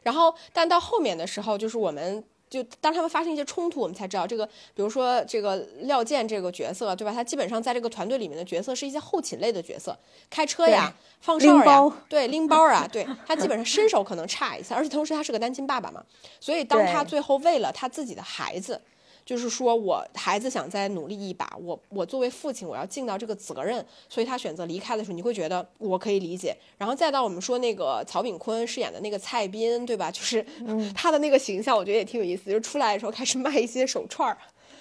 然后，但到后面的时候，就是我们就当他们发生一些冲突，我们才知道这个，比如说这个廖健这个角色，对吧？他基本上在这个团队里面的角色是一些后勤类的角色，开车呀、放哨呀对，拎包啊，对他基本上身手可能差一些，而且同时他是个单亲爸爸嘛，所以当他最后为了他自己的孩子。就是说我孩子想再努力一把，我我作为父亲我要尽到这个责任，所以他选择离开的时候，你会觉得我可以理解。然后再到我们说那个曹炳坤饰演的那个蔡斌，对吧？就是 他的那个形象，我觉得也挺有意思，就出来的时候开始卖一些手串儿。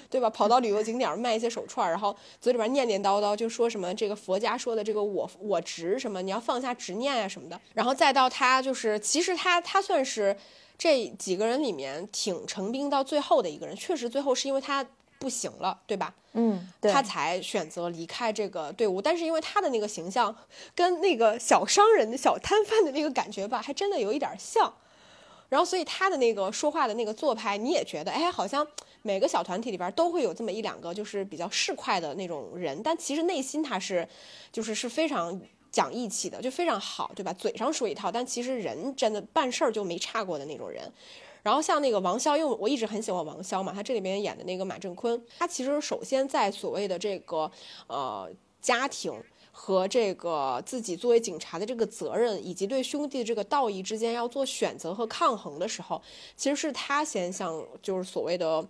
对吧？跑到旅游景点卖一些手串儿，然后嘴里边念念叨叨，就说什么这个佛家说的这个我我执什么，你要放下执念啊、什么的。然后再到他就是，其实他他算是这几个人里面挺成兵到最后的一个人，确实最后是因为他不行了，对吧？嗯，他才选择离开这个队伍。但是因为他的那个形象跟那个小商人的小摊贩的那个感觉吧，还真的有一点像。然后，所以他的那个说话的那个做派，你也觉得，哎，好像每个小团体里边都会有这么一两个，就是比较市侩的那种人，但其实内心他是，就是是非常讲义气的，就非常好，对吧？嘴上说一套，但其实人真的办事儿就没差过的那种人。然后像那个王骁，因为我一直很喜欢王骁嘛，他这里面演的那个马振坤，他其实首先在所谓的这个呃家庭和这个自己作为警察的这个责任，以及对兄弟的这个道义之间要做选择和抗衡的时候，其实是他先向就是所谓的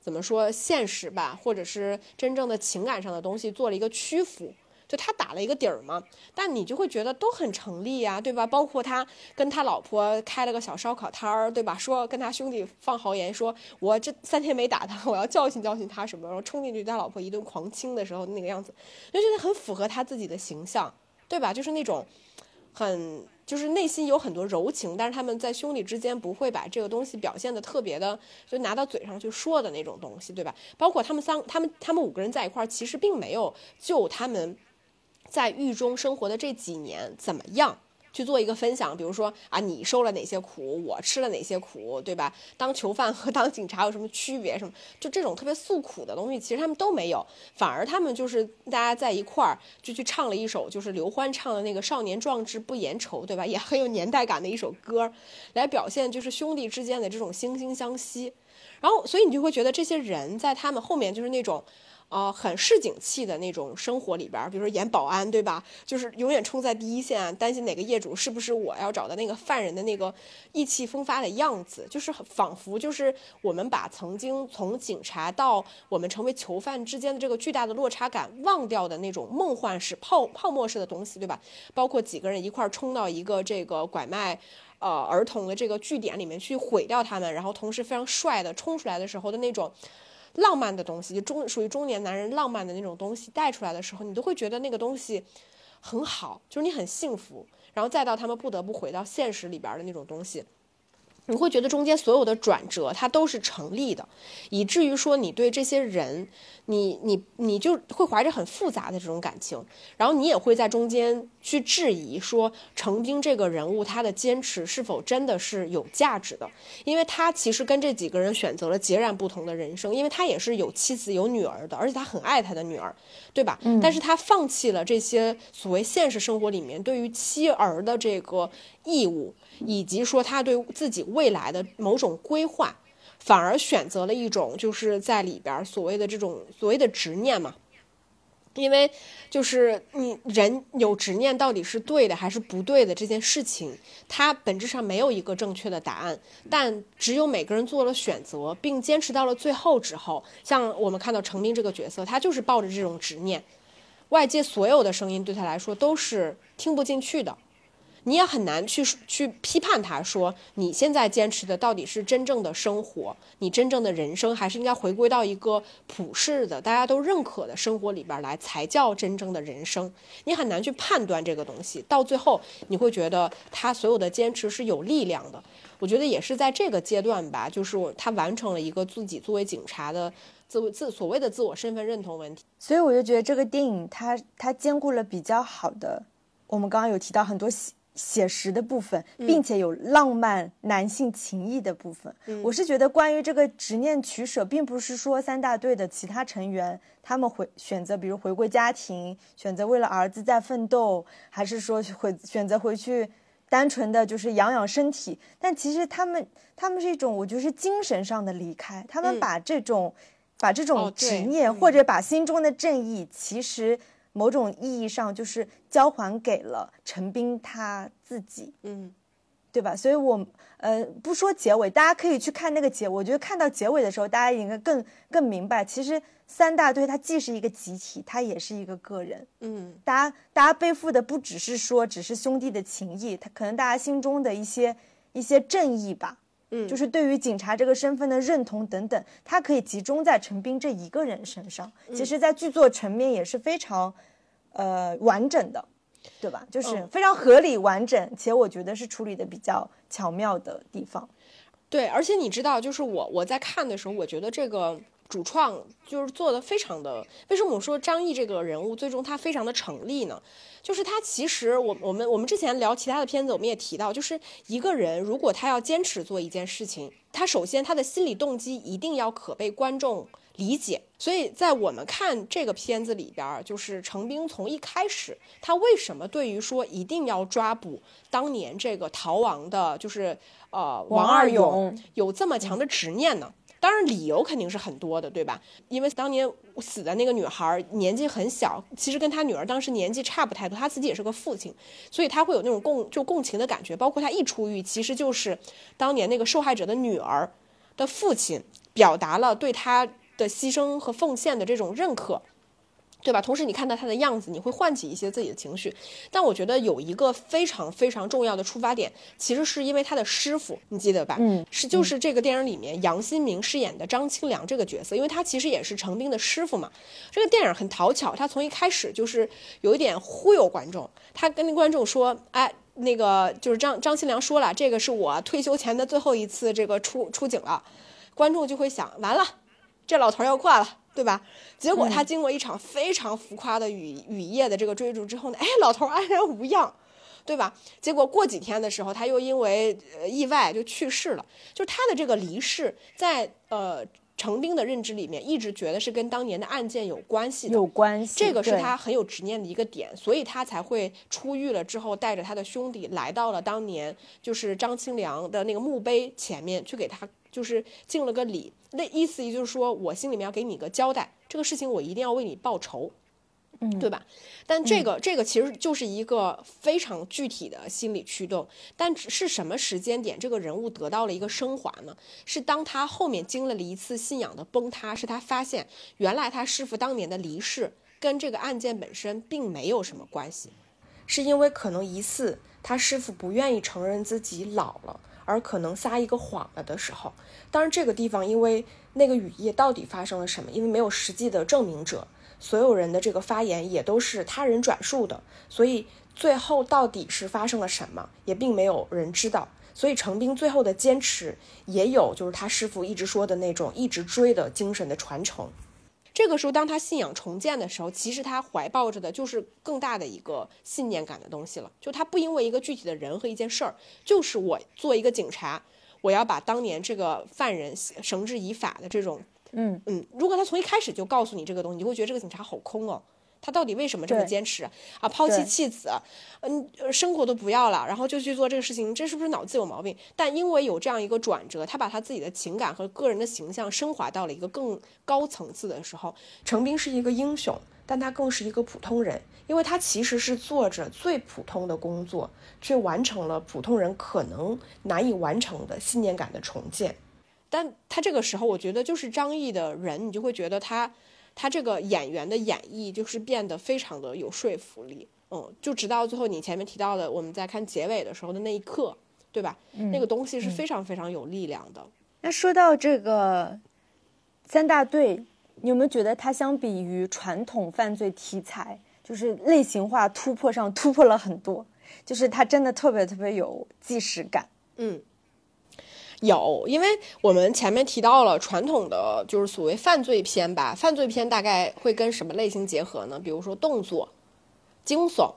怎么说现实吧，或者是真正的情感上的东西做了一个屈服。就他打了一个底儿嘛，但你就会觉得都很成立呀、对吧？包括他跟他老婆开了个小烧烤摊儿，对吧？说跟他兄弟放豪言说，我这三天没打他，我要教训教训他什么，然后冲进去他老婆一顿狂亲的时候那个样子，就觉得很符合他自己的形象，对吧？就是那种很就是内心有很多柔情，但是他们在兄弟之间不会把这个东西表现的特别的，就拿到嘴上去说的那种东西，对吧？包括他们三，他们他们五个人在一块儿，其实并没有就他们在狱中生活的这几年怎么样。去做一个分享，比如说啊，你受了哪些苦，我吃了哪些苦，对吧？当囚犯和当警察有什么区别？什么就这种特别诉苦的东西，其实他们都没有，反而他们就是大家在一块儿就去唱了一首，就是刘欢唱的那个“少年壮志不言愁”，对吧？也很有年代感的一首歌，来表现就是兄弟之间的这种惺惺相惜。然后，所以你就会觉得这些人在他们后面就是那种。呃，很市井气的那种生活里边，比如说演保安，对吧？就是永远冲在第一线，担心哪个业主是不是我要找的那个犯人的那个意气风发的样子，就是仿佛就是我们把曾经从警察到我们成为囚犯之间的这个巨大的落差感忘掉的那种梦幻式泡泡沫式的东西，对吧？包括几个人一块儿冲到一个这个拐卖。呃，儿童的这个据点里面去毁掉他们，然后同时非常帅的冲出来的时候的那种浪漫的东西，就中属于中年男人浪漫的那种东西带出来的时候，你都会觉得那个东西很好，就是你很幸福。然后再到他们不得不回到现实里边的那种东西，你会觉得中间所有的转折它都是成立的，以至于说你对这些人，你你你就会怀着很复杂的这种感情，然后你也会在中间去质疑说程兵这个人物他的坚持是否真的是有价值的，因为他其实跟这几个人选择了截然不同的人生，因为他也是有妻子有女儿的，而且他很爱他的女儿，对吧？但是他放弃了这些所谓现实生活里面对于妻儿的这个义务，以及说他对自己未来的某种规划，反而选择了一种就是在里边所谓的这种所谓的执念嘛。因为就是你人有执念到底是对的还是不对的这件事情，它本质上没有一个正确的答案，但只有每个人做了选择，并坚持到了最后之后，像我们看到程兵这个角色，他就是抱着这种执念，外界所有的声音对他来说都是听不进去的。你也很难去去批判他说你现在坚持的到底是真正的生活，你真正的人生，还是应该回归到一个普世的、大家都认可的生活里边来才叫真正的人生。你很难去判断这个东西，到最后你会觉得他所有的坚持是有力量的。我觉得也是在这个阶段吧，就是他完成了一个自己作为警察的自自所谓的自我身份认同问题。所以我就觉得这个电影它它兼顾了比较好的，我们刚刚有提到很多写实的部分，并且有浪漫男性情谊的部分。我是觉得关于这个执念取舍，并不是说三大队的其他成员他们回选择，比如回归家庭，选择为了儿子在奋斗，还是说回选择回去。单纯的就是养养身体，但其实他们他们是一种，我觉得是精神上的离开。他们把这种，把这种执念或者把心中的正义，其实某种意义上就是交还给了陈斌他自己。嗯。对吧？所以，我呃不说结尾，大家可以去看那个结。我觉得看到结尾的时候，大家应该更更明白，其实三大队它既是一个集体，它也是一个个人。嗯，大家大家背负的不只是说只是兄弟的情谊，他可能大家心中的一些一些正义吧。嗯，就是对于警察这个身份的认同等等，他可以集中在陈斌这一个人身上。其实，在剧作层面也是非常呃完整的。对吧？就是非常合理、完整，且我觉得是处理的比较巧妙的地方。对，而且你知道，就是我我在看的时候，我觉得这个主创就是做的非常的。为什么我说张译这个人物最终他非常的成立呢？就是他其实我我们我们之前聊其他的片子，我们也提到，就是一个人如果他要坚持做一件事情，他首先他的心理动机一定要可被观众。理解，所以在我们看这个片子里边，就是程兵从一开始，他为什么对于说一定要抓捕当年这个逃亡的，就是呃王二勇有这么强的执念呢？当然理由肯定是很多的，对吧？因为当年死的那个女孩年纪很小，其实跟她女儿当时年纪差不太多，她自己也是个父亲，所以她会有那种共就共情的感觉。包括她一出狱，其实就是当年那个受害者的女儿的父亲表达了对她。的牺牲和奉献的这种认可，对吧？同时你看到他的样子，你会唤起一些自己的情绪。但我觉得有一个非常非常重要的出发点，其实是因为他的师傅，你记得吧？嗯，是就是这个电影里面杨新明饰演的张清良这个角色，因为他其实也是程兵的师傅嘛。这个电影很讨巧，他从一开始就是有一点忽悠观众，他跟观众说：“哎，那个就是张张清良说了，这个是我退休前的最后一次这个出出警了。”观众就会想：完了。这老头要挂了，对吧？结果他经过一场非常浮夸的雨雨夜的这个追逐之后呢，哎，老头安然无恙，对吧？结果过几天的时候，他又因为呃意外就去世了。就他的这个离世，在呃程兵的认知里面，一直觉得是跟当年的案件有关系的，有关系。这个是他很有执念的一个点，所以他才会出狱了之后，带着他的兄弟来到了当年就是张清良的那个墓碑前面去给他。就是敬了个礼，那意思也就是说，我心里面要给你个交代，这个事情我一定要为你报仇，嗯，对吧？但这个这个其实就是一个非常具体的心理驱动，但是什么时间点这个人物得到了一个升华呢？是当他后面经历了一次信仰的崩塌，是他发现原来他师傅当年的离世跟这个案件本身并没有什么关系，是因为可能疑似他师傅不愿意承认自己老了。而可能撒一个谎了的时候，当然这个地方因为那个雨夜到底发生了什么，因为没有实际的证明者，所有人的这个发言也都是他人转述的，所以最后到底是发生了什么，也并没有人知道。所以程兵最后的坚持，也有就是他师傅一直说的那种一直追的精神的传承。这个时候，当他信仰重建的时候，其实他怀抱着的就是更大的一个信念感的东西了。就他不因为一个具体的人和一件事儿，就是我做一个警察，我要把当年这个犯人绳之以法的这种，嗯嗯，如果他从一开始就告诉你这个东西，你会觉得这个警察好空哦。他到底为什么这么坚持啊？抛弃妻子，嗯，生活都不要了，然后就去做这个事情，这是不是脑子有毛病？但因为有这样一个转折，他把他自己的情感和个人的形象升华到了一个更高层次的时候，程兵是一个英雄，但他更是一个普通人，因为他其实是做着最普通的工作，却完成了普通人可能难以完成的信念感的重建。但他这个时候，我觉得就是张译的人，你就会觉得他。他这个演员的演绎就是变得非常的有说服力，嗯，就直到最后你前面提到的，我们在看结尾的时候的那一刻，对吧？那个东西是非常非常有力量的。那说到这个三大队，你有没有觉得它相比于传统犯罪题材，就是类型化突破上突破了很多？就是它真的特别特别有纪实感。嗯，有，因为我们前面提到了传统的就是所谓犯罪片吧，犯罪片大概会跟什么类型结合呢？比如说动作、惊悚，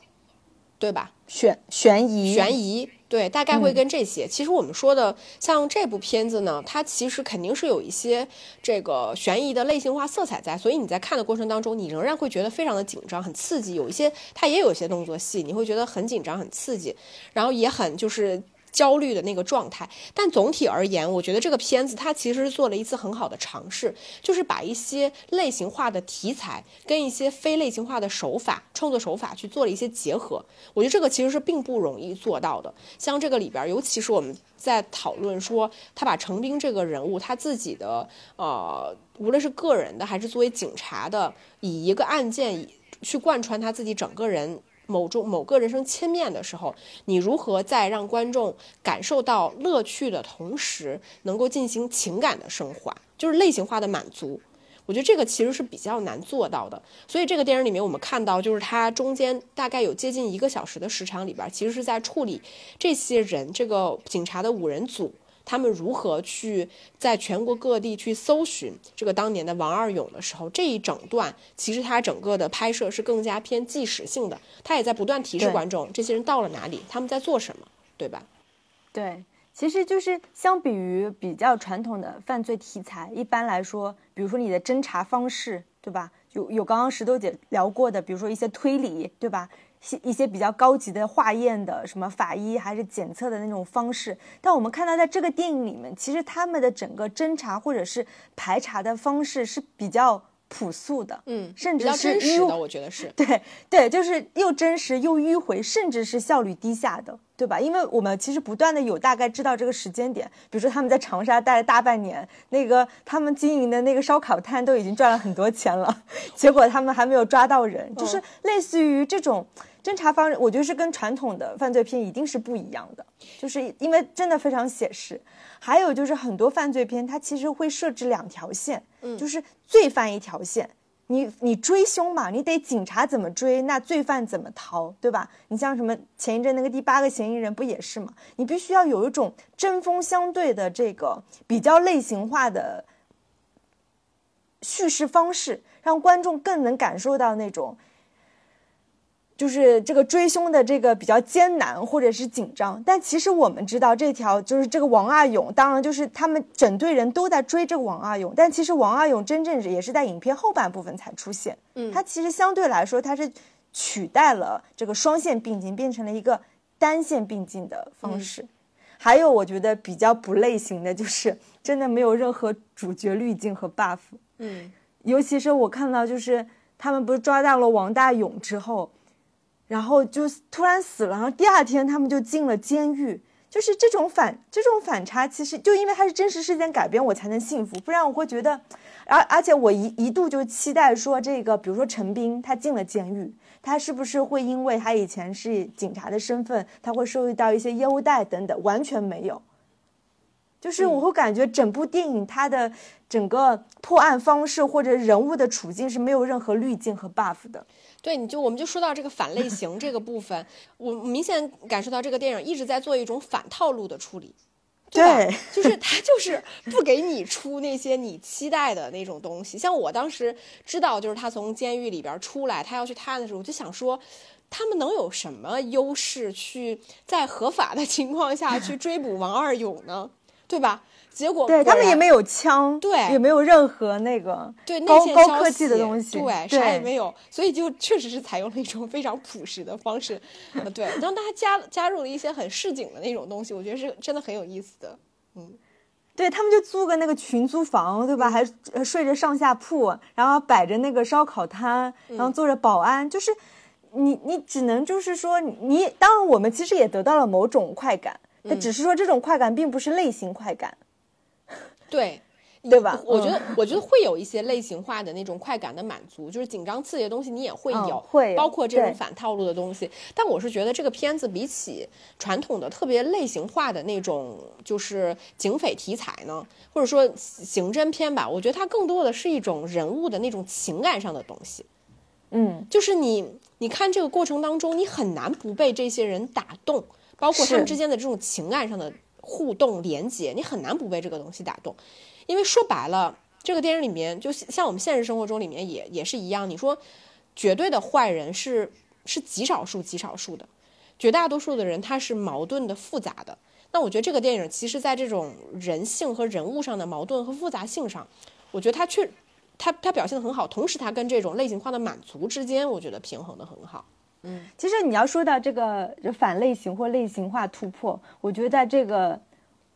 对吧？悬悬疑，悬疑，对，大概会跟这些。其实我们说的像这部片子呢，它其实肯定是有一些这个悬疑的类型化色彩在，所以你在看的过程当中，你仍然会觉得非常的紧张、很刺激。有一些它也有一些动作戏，你会觉得很紧张、很刺激，然后也很就是。焦虑的那个状态，但总体而言，我觉得这个片子它其实是做了一次很好的尝试，就是把一些类型化的题材跟一些非类型化的手法创作手法去做了一些结合。我觉得这个其实是并不容易做到的。像这个里边，尤其是我们在讨论说他把程兵这个人物他自己的呃，无论是个人的还是作为警察的，以一个案件去贯穿他自己整个人。某种某个人生切面的时候，你如何在让观众感受到乐趣的同时，能够进行情感的升华，就是类型化的满足？我觉得这个其实是比较难做到的。所以这个电影里面，我们看到就是它中间大概有接近一个小时的时长里边，其实是在处理这些人这个警察的五人组。他们如何去在全国各地去搜寻这个当年的王二勇的时候，这一整段其实他整个的拍摄是更加偏纪实性的，他也在不断提示观众这些人到了哪里，他们在做什么，对吧？对，其实就是相比于比较传统的犯罪题材，一般来说，比如说你的侦查方式，对吧？有有刚刚石头姐聊过的，比如说一些推理，对吧？一些比较高级的化验的什么法医还是检测的那种方式，但我们看到在这个电影里面，其实他们的整个侦查或者是排查的方式是比较。朴素的，嗯，甚至是迂的，我觉得是 对对，就是又真实又迂回，甚至是效率低下的，对吧？因为我们其实不断的有大概知道这个时间点，比如说他们在长沙待了大半年，那个他们经营的那个烧烤摊都已经赚了很多钱了，结果他们还没有抓到人，就是类似于这种侦查方式，我觉得是跟传统的犯罪片一定是不一样的，就是因为真的非常写实。还有就是很多犯罪片，它其实会设置两条线，嗯，就是罪犯一条线，你你追凶嘛，你得警察怎么追，那罪犯怎么逃，对吧？你像什么前一阵那个第八个嫌疑人不也是吗？你必须要有一种针锋相对的这个比较类型化的叙事方式，让观众更能感受到那种。就是这个追凶的这个比较艰难或者是紧张，但其实我们知道这条就是这个王阿勇，当然就是他们整队人都在追这个王阿勇，但其实王阿勇真正也是在影片后半部分才出现。嗯，他其实相对来说他是取代了这个双线并进，变成了一个单线并进的方式。还有我觉得比较不类型的就是真的没有任何主角滤镜和 buff。嗯，尤其是我看到就是他们不是抓到了王大勇之后。然后就突然死了，然后第二天他们就进了监狱，就是这种反这种反差，其实就因为它是真实事件改编，我才能信服，不然我会觉得，而而且我一一度就期待说这个，比如说陈斌他进了监狱，他是不是会因为他以前是警察的身份，他会受到一些优待等等，完全没有，就是我会感觉整部电影它的整个破案方式或者人物的处境是没有任何滤镜和 buff 的。对，你就我们就说到这个反类型这个部分，我明显感受到这个电影一直在做一种反套路的处理，对，就是 他就是不给你出那些你期待的那种东西。像我当时知道，就是他从监狱里边出来，他要去探案的时候，我就想说，他们能有什么优势去在合法的 情况下去追捕王二勇呢？对吧？结果对他们也没有枪，对，也没有任何那个对高高科技的东西，对，啥也没有，所以就确实是采用了一种非常朴实的方式，对，让大家加加入了一些很市井的那种东西，我觉得是真的很有意思的，嗯，对他们就租个那个群租房，对吧？还睡着上下铺，然后摆着那个烧烤摊，然后做着保安，就是你你只能就是说你，当然我们其实也得到了某种快感，但只是说这种快感并不是类型快感。对，对吧？我觉得嗯，我觉得会有一些类型化的那种快感的满足，就是紧张刺激的东西你也会嗯有，会有包括这种反套路的东西。但我是觉得这个片子比起传统的特别类型化的那种就是警匪题材呢，或者说刑侦片吧，我觉得它更多的是一种人物的那种情感上的东西。嗯，就是你你看这个过程当中，你很难不被这些人打动，包括他们之间的这种情感上的互动连接，你很难不被这个东西打动。因为说白了，这个电影里面就像我们现实生活中里面也也是一样，你说绝对的坏人是是极少数极少数的，绝大多数的人他是矛盾的复杂的。那我觉得这个电影其实在这种人性和人物上的矛盾和复杂性上，我觉得它确它它表现的很好，同时它跟这种类型化的满足之间，我觉得平衡的很好。其实你要说到这个反类型或类型化突破，我觉得在这个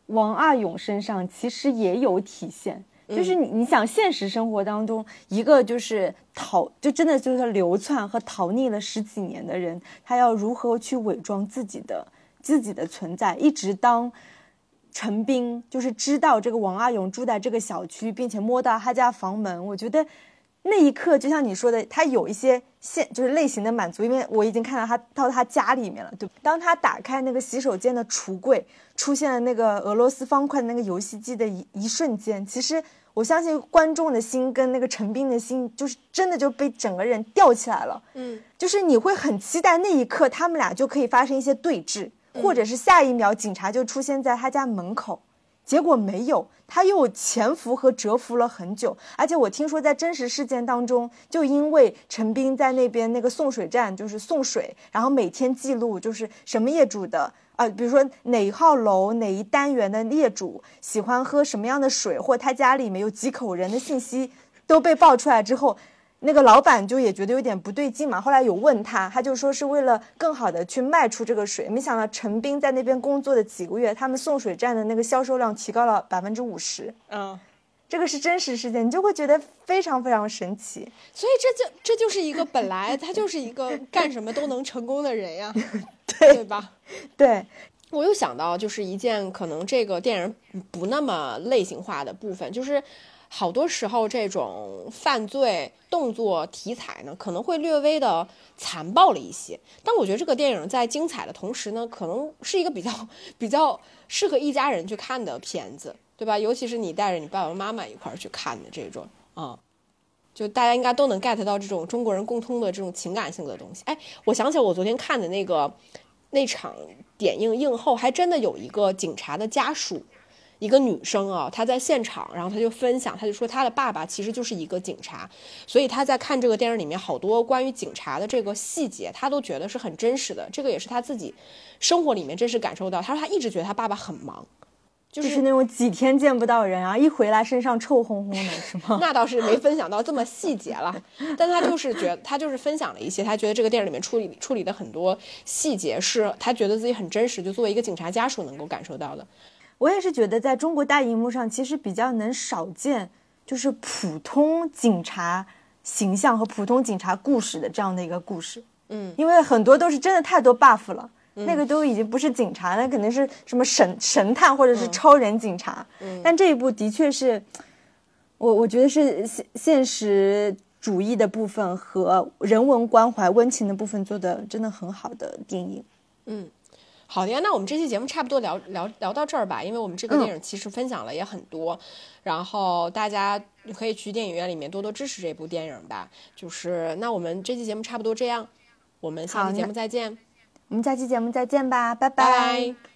王二勇身上其实也有体现。就是你，你想现实生活当中，一个就是逃，就真的就是流窜和逃匿了十几年的人，他要如何去伪装自己的自己的存在，一直当陈斌就是知道这个王阿勇住在这个小区，并且摸到他家房门，我觉得那一刻就像你说的，他有一些现就是类型的满足，因为我已经看到他到他家里面了，对？当他打开那个洗手间的橱柜，出现了那个俄罗斯方块的那个游戏机的一一瞬间，其实我相信观众的心跟那个陈斌的心，就是真的就被整个人吊起来了。嗯，就是你会很期待那一刻他们俩就可以发生一些对峙，或者是下一秒警察就出现在他家门口。结果没有，他又潜伏和蛰伏了很久。而且我听说，在真实事件当中，就因为陈斌在那边那个送水站就是送水，然后每天记录就是什么业主的啊、比如说哪一号楼哪一单元的业主喜欢喝什么样的水，或他家里面有几口人的信息都被爆出来之后，那个老板就也觉得有点不对劲嘛。后来有问他，他就说是为了更好的去卖出这个水。没想到陈斌在那边工作的几个月，他们送水站的那个销售量提高了百分之五十。嗯，这个是真实事件，你就会觉得非常非常神奇。所以这就这就是一个本来他就是一个干什么都能成功的人呀，对对吧？对，我又想到，就是一件可能这个电影不那么类型化的部分，就是好多时候这种犯罪动作题材呢，可能会略微的残暴了一些。但我觉得这个电影在精彩的同时呢，可能是一个比较比较适合一家人去看的片子，对吧？尤其是你带着你爸爸妈妈一块儿去看的这种啊。就大家应该都能 get 到这种中国人共通的这种情感性的东西。哎，我想起来我昨天看的那个那场点映映后，还真的有一个警察的家属，一个女生啊，她在现场，然后她就分享，她就说她的爸爸其实就是一个警察，所以她在看这个电影里面好多关于警察的这个细节，她都觉得是很真实的。这个也是她自己生活里面真实感受到。她说她一直觉得她爸爸很忙，就就是那种几天见不到人啊，一回来身上臭烘烘的，是吗？那倒是没分享到这么细节了，但她就是觉她就是分享了一些，她觉得这个电影里面处理处理的很多细节是她觉得自己很真实，就作为一个警察家属能够感受到的。我也是觉得，在中国大荧幕上，其实比较能少见，就是普通警察形象和普通警察故事的这样的一个故事。嗯，因为很多都是真的太多 buff 了，那个都已经不是警察，那肯定是什么神神探或者是超人警察。嗯但这一部的确是，我我觉得是现现实主义的部分和人文关怀、温情的部分做的真的很好的电影。好的呀，那我们这期节目差不多聊聊聊到这儿吧，因为我们这个电影其实分享了也很多，然后大家可以去电影院里面多多支持这部电影吧。就是那我们这期节目差不多这样，我们下期节目再见，我们下期节目再见吧，拜。拜拜